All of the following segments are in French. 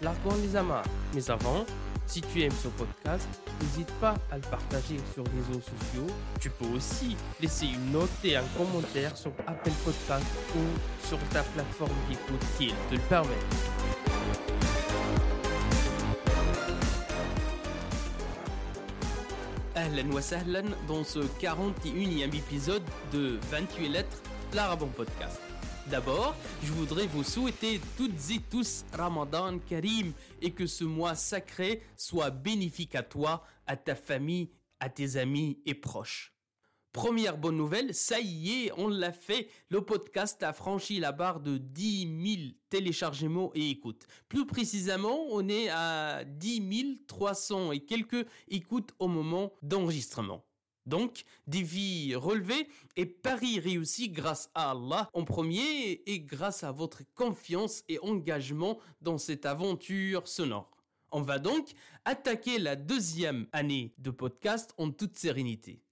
largons les amarres. Mais avant, si tu aimes ce podcast, n'hésite pas à le partager sur les réseaux sociaux. Tu peux aussi laisser une note et un commentaire sur Apple Podcast ou sur ta plateforme d'écoute qui te le permet. Ahlan wa sahlan dans ce 41e épisode de 28 lettres, l'Arabon Podcast. D'abord, je voudrais vous souhaiter toutes et tous Ramadan Karim et que ce mois sacré soit bénéfique à toi, à ta famille, à tes amis et proches. Première bonne nouvelle, ça y est, on l'a fait. Le podcast a franchi la barre de 10 000 téléchargements et écoutes. Plus précisément, on est à 10 300 et quelques écoutes au moment d'enregistrement. Donc, défi relevé et pari réussi grâce à Allah en premier et grâce à votre confiance et engagement dans cette aventure sonore. On va donc attaquer la deuxième année de podcast en toute sérénité.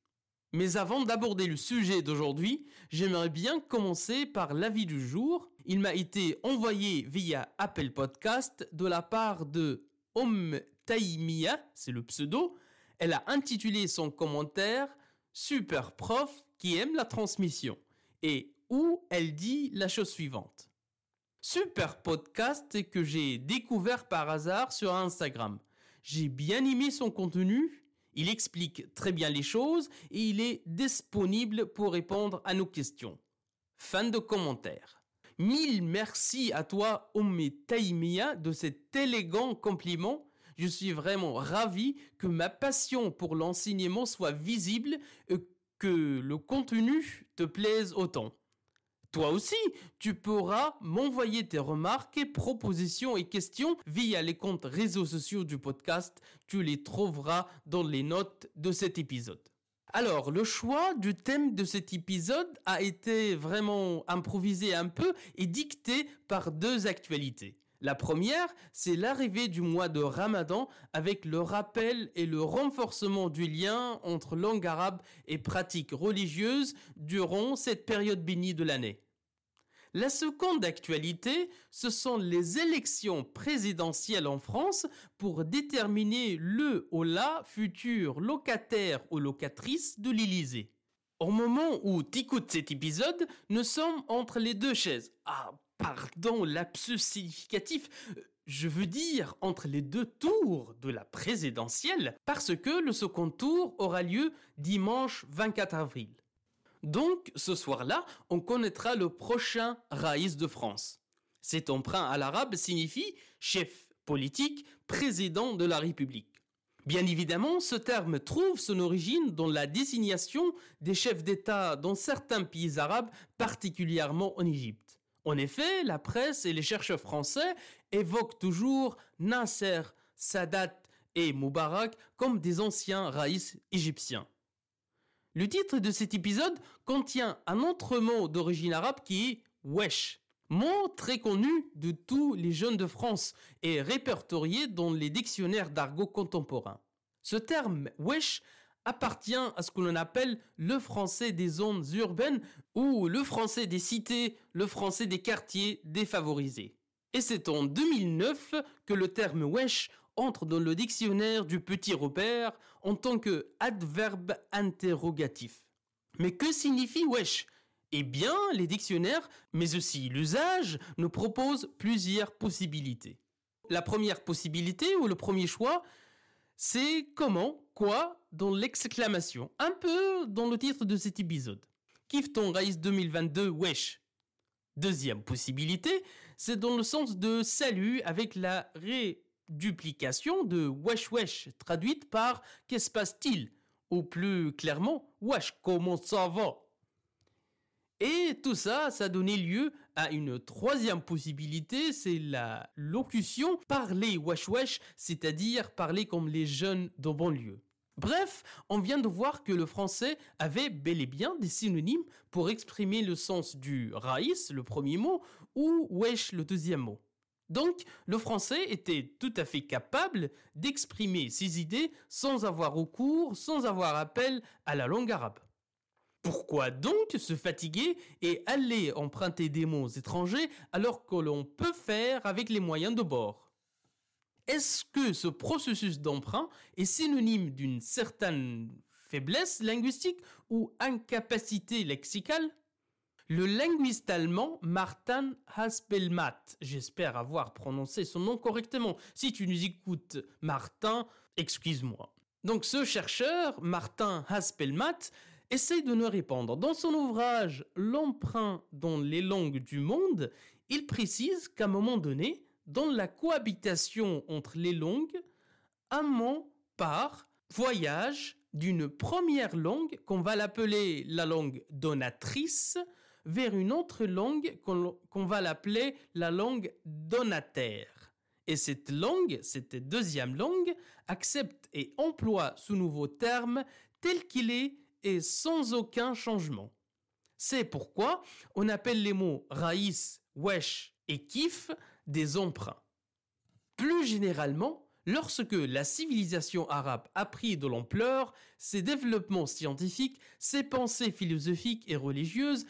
Mais avant d'aborder le sujet d'aujourd'hui, j'aimerais bien commencer par l'avis du jour. Il m'a été envoyé via Apple Podcast de la part de Om Taimia, c'est le pseudo. Elle a intitulé son commentaire Super prof qui aime la transmission et où elle dit la chose suivante. Super podcast que j'ai découvert par hasard sur Instagram. J'ai bien aimé son contenu il explique très bien les choses et il est disponible pour répondre à nos questions. Fin de commentaire. Mille merci à toi, Omme Taïmia, de cet élégant compliment. Je suis vraiment ravi que ma passion pour l'enseignement soit visible et que le contenu te plaise autant. Toi aussi, tu pourras m'envoyer tes remarques, propositions et questions via les comptes réseaux sociaux du podcast. Tu les trouveras dans les notes de cet épisode. Alors, le choix du thème de cet épisode a été vraiment improvisé un peu et dicté par deux actualités. La première, c'est l'arrivée du mois de Ramadan avec le rappel et le renforcement du lien entre langue arabe et pratiques religieuses durant cette période bénie de l'année. La seconde actualité, ce sont les élections présidentielles en France pour déterminer le ou la futur locataire ou locatrice de l'Élysée. Au moment où t'écoutes cet épisode, nous sommes entre les deux chaises. Ah, pardon, lapsus significatif. Je veux dire entre les deux tours de la présidentielle, parce que le second tour aura lieu dimanche 24 avril. Donc, ce soir-là, on connaîtra le prochain Raïs de France. Cet emprunt à l'arabe signifie chef politique, président de la République. Bien évidemment, ce terme trouve son origine dans la désignation des chefs d'État dans certains pays arabes, particulièrement en Égypte. En effet, la presse et les chercheurs français évoquent toujours Nasser, Sadat et Moubarak comme des anciens raïs égyptiens. Le titre de cet épisode contient un autre mot d'origine arabe qui est wesh. Mot très connu de tous les jeunes de France et répertorié dans les dictionnaires d'argot contemporain. Ce terme wesh appartient à ce que l'on appelle le français des zones urbaines ou le français des cités, le français des quartiers défavorisés. Et c'est en 2009 que le terme wesh entre dans le dictionnaire du petit repère en tant que adverbe interrogatif. Mais que signifie wesh? Eh bien, les dictionnaires, mais aussi l'usage, nous proposent plusieurs possibilités. La première possibilité ou le premier choix, c'est comment, quoi dans l'exclamation, un peu dans le titre de cet épisode. Kiffe ton Race 2022 wesh. Deuxième possibilité, c'est dans le sens de salut avec la ré duplication de wesh wesh, traduite par qu'est-ce passe-t-il Ou plus clairement, wesh, comment ça va? Et tout ça, ça donné lieu à une troisième possibilité, c'est la locution parler wesh wesh, c'est-à-dire parler comme les jeunes de banlieue. Bref, on vient de voir que le français avait bel et bien des synonymes pour exprimer le sens du raïs, le premier mot, ou wesh, le deuxième mot. Donc, le français était tout à fait capable d'exprimer ses idées sans avoir recours, sans avoir appel à la langue arabe. Pourquoi donc se fatiguer et aller emprunter des mots étrangers alors que l'on peut faire avec les moyens de bord? Est-ce que ce processus d'emprunt est synonyme d'une certaine faiblesse linguistique ou incapacité lexicale? Le linguiste allemand Martin Haspelmatt, j'espère avoir prononcé son nom correctement. Si tu nous écoutes, Martin, excuse-moi. Donc ce chercheur, Martin Haspelmatt, essaye de nous répondre. Dans son ouvrage L'emprunt dans les langues du monde, il précise qu'à un moment donné, dans la cohabitation entre les langues, un mot part, voyage d'une première langue qu'on va l'appeler la langue donatrice vers une autre langue qu'on va l'appeler la langue donataire. Et cette langue, cette deuxième langue, accepte et emploie ce nouveau terme tel qu'il est et sans aucun changement. C'est pourquoi on appelle les mots raïs, wesh et kif des emprunts. Plus généralement, lorsque la civilisation arabe a pris de l'ampleur, ses développements scientifiques, ses pensées philosophiques et religieuses,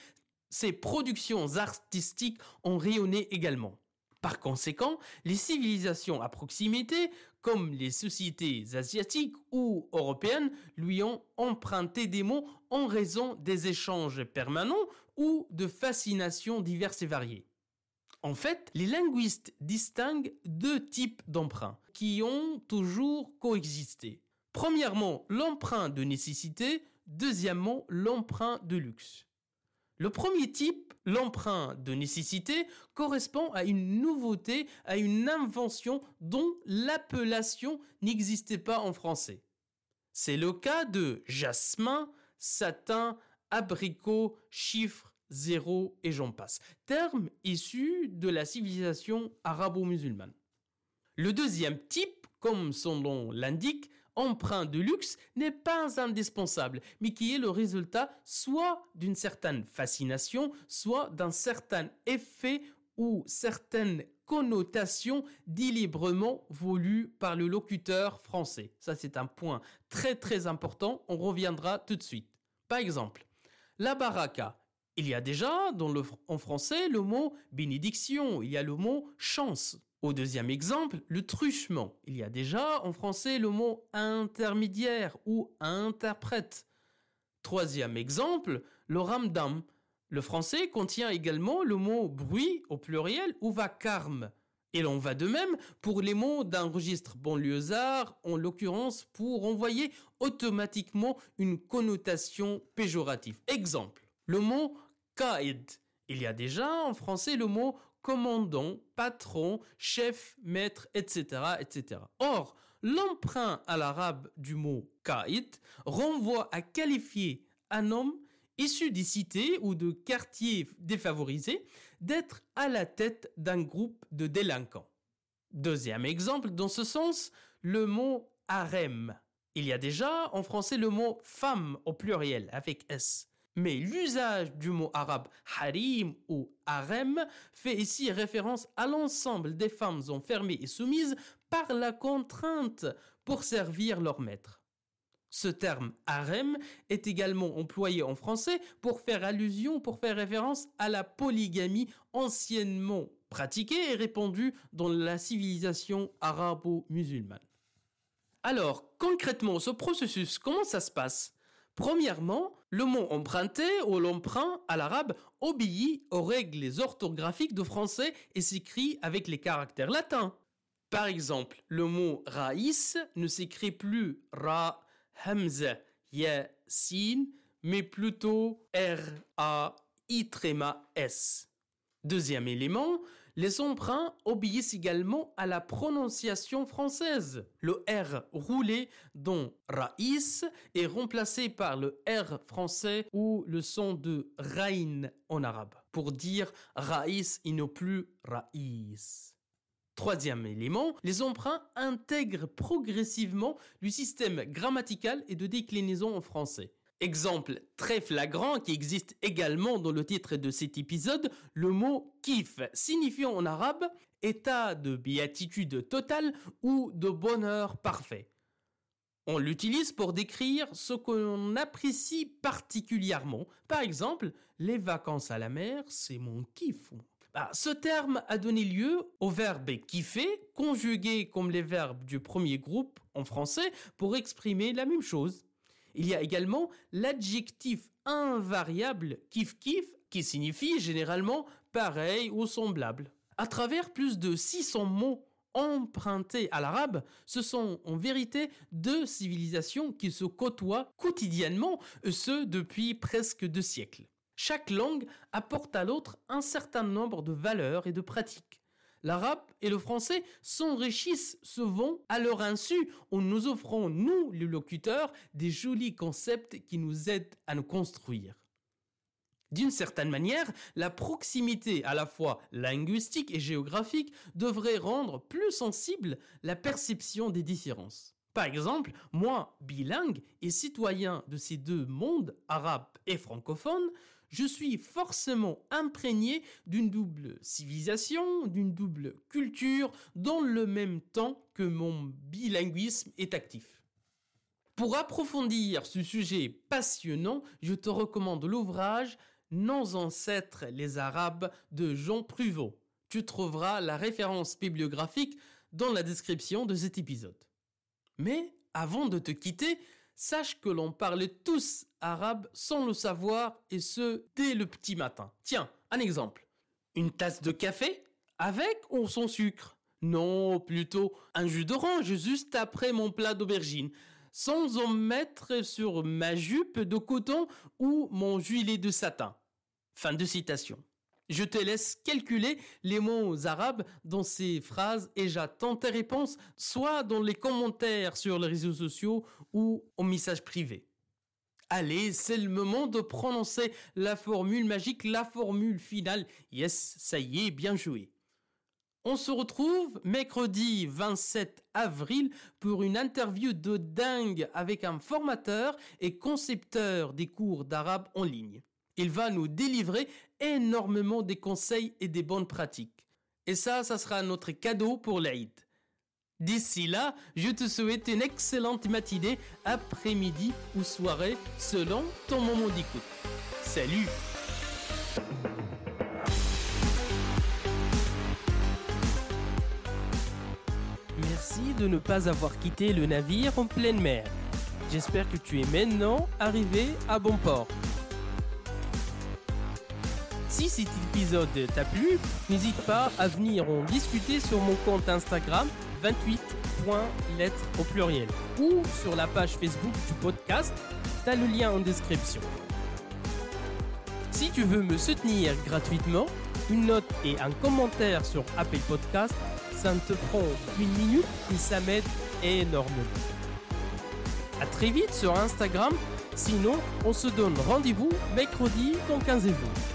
ses productions artistiques ont rayonné également. Par conséquent, les civilisations à proximité, comme les sociétés asiatiques ou européennes, lui ont emprunté des mots en raison des échanges permanents ou de fascinations diverses et variées. En fait, les linguistes distinguent deux types d'emprunts qui ont toujours coexisté. Premièrement, l'emprunt de nécessité, deuxièmement, l'emprunt de luxe. Le premier type, l'emprunt de nécessité, correspond à une nouveauté, à une invention dont l'appellation n'existait pas en français. C'est le cas de jasmin, satin, abricot, chiffre, zéro et j'en passe, termes issus de la civilisation arabo-musulmane. Le deuxième type, comme son nom l'indique, emprunt de luxe n'est pas indispensable, mais qui est le résultat soit d'une certaine fascination, soit d'un certain effet ou certaines connotations délibérément voulues par le locuteur français. Ça, c'est un point très très important. On reviendra tout de suite. Par exemple, la baraka. Il y a déjà dans le, en français le mot bénédiction, il y a le mot chance. Au deuxième exemple, le truchement. Il y a déjà en français le mot intermédiaire ou interprète. Troisième exemple, le ramdam. Le français contient également le mot bruit au pluriel ou vacarme. Et l'on va de même pour les mots d'un registre banlieusard, en l'occurrence pour envoyer automatiquement une connotation péjorative. Exemple, le mot kaid. Il y a déjà en français le mot commandant, patron, chef, maître, etc. etc. Or, l'emprunt à l'arabe du mot kaït renvoie à qualifier un homme issu des cités ou de quartiers défavorisés d'être à la tête d'un groupe de délinquants. Deuxième exemple dans ce sens, le mot harem. Il y a déjà en français le mot femme au pluriel avec S. Mais l'usage du mot arabe harim ou harem fait ici référence à l'ensemble des femmes enfermées et soumises par la contrainte pour servir leur maître. Ce terme harem est également employé en français pour faire allusion, pour faire référence à la polygamie anciennement pratiquée et répandue dans la civilisation arabo-musulmane. Alors, concrètement, ce processus, comment ça se passe? Premièrement, le mot emprunté ou l'emprunt à l'arabe obéit aux règles orthographiques de français et s'écrit avec les caractères latins. Par exemple, le mot raïs ne s'écrit plus ra, hamza, ya, sin, mais plutôt r, a, i, s. Deuxième élément, Les emprunts obéissent également à la prononciation française. Le R roulé dans Raïs est remplacé par le R français ou le son de Raïn en arabe pour dire Raïs et non plus Raïs. Troisième élément, les emprunts intègrent progressivement le système grammatical et de déclinaison en français. Exemple très flagrant qui existe également dans le titre de cet épisode, le mot kif, signifiant en arabe état de béatitude totale ou de bonheur parfait. On l'utilise pour décrire ce qu'on apprécie particulièrement. Par exemple, les vacances à la mer, c'est mon kiff. Bah, ce terme a donné lieu au verbe kiffer, conjugué comme les verbes du premier groupe en français pour exprimer la même chose. Il y a également l'adjectif invariable kif kif qui signifie généralement pareil ou semblable. À travers plus de 600 mots empruntés à l'arabe, ce sont en vérité deux civilisations qui se côtoient quotidiennement, ce depuis presque deux siècles. Chaque langue apporte à l'autre un certain nombre de valeurs et de pratiques l'arabe et le français s'enrichissent souvent à leur insu en nous offrant, nous, les locuteurs, des jolis concepts qui nous aident à nous construire. D'une certaine manière, la proximité à la fois linguistique et géographique devrait rendre plus sensible la perception des différences. Par exemple, moi, bilingue et citoyen de ces deux mondes, arabe et francophone, je suis forcément imprégné d'une double civilisation, d'une double culture, dans le même temps que mon bilinguisme est actif. Pour approfondir ce sujet passionnant, je te recommande l'ouvrage Nos ancêtres les Arabes de Jean Pruvot. Tu trouveras la référence bibliographique dans la description de cet épisode. Mais avant de te quitter, sache que l'on parle tous arabe sans le savoir et ce dès le petit matin. Tiens, un exemple. Une tasse de café avec ou sans sucre? Non, plutôt un jus d'orange juste après mon plat d'aubergine, sans en mettre sur ma jupe de coton ou mon gilet de satin. Fin de citation. Je te laisse calculer les mots arabes dans ces phrases et j'attends tes réponses soit dans les commentaires sur les réseaux sociaux ou au message privé. Allez, c'est le moment de prononcer la formule magique, la formule finale. Yes, ça y est, bien joué. On se retrouve mercredi 27 avril pour une interview de dingue avec un formateur et concepteur des cours d'arabe en ligne. Il va nous délivrer énormément des conseils et des bonnes pratiques. Et ça, ça sera notre cadeau pour l'Aïd. D'ici là, je te souhaite une excellente matinée, après-midi ou soirée, selon ton moment d'écoute. Salut Merci de ne pas avoir quitté le navire en pleine mer. J'espère que tu es maintenant arrivé à bon port. Si cet épisode t'a plu, n'hésite pas à venir en discuter sur mon compte Instagram 28.lettres au pluriel ou sur la page Facebook du podcast, t'as le lien en description. Si tu veux me soutenir gratuitement, une note et un commentaire sur Apple Podcast, ça ne te prend une minute et ça m'aide énormément. A très vite sur Instagram, sinon on se donne rendez-vous mercredi dans 15 jours.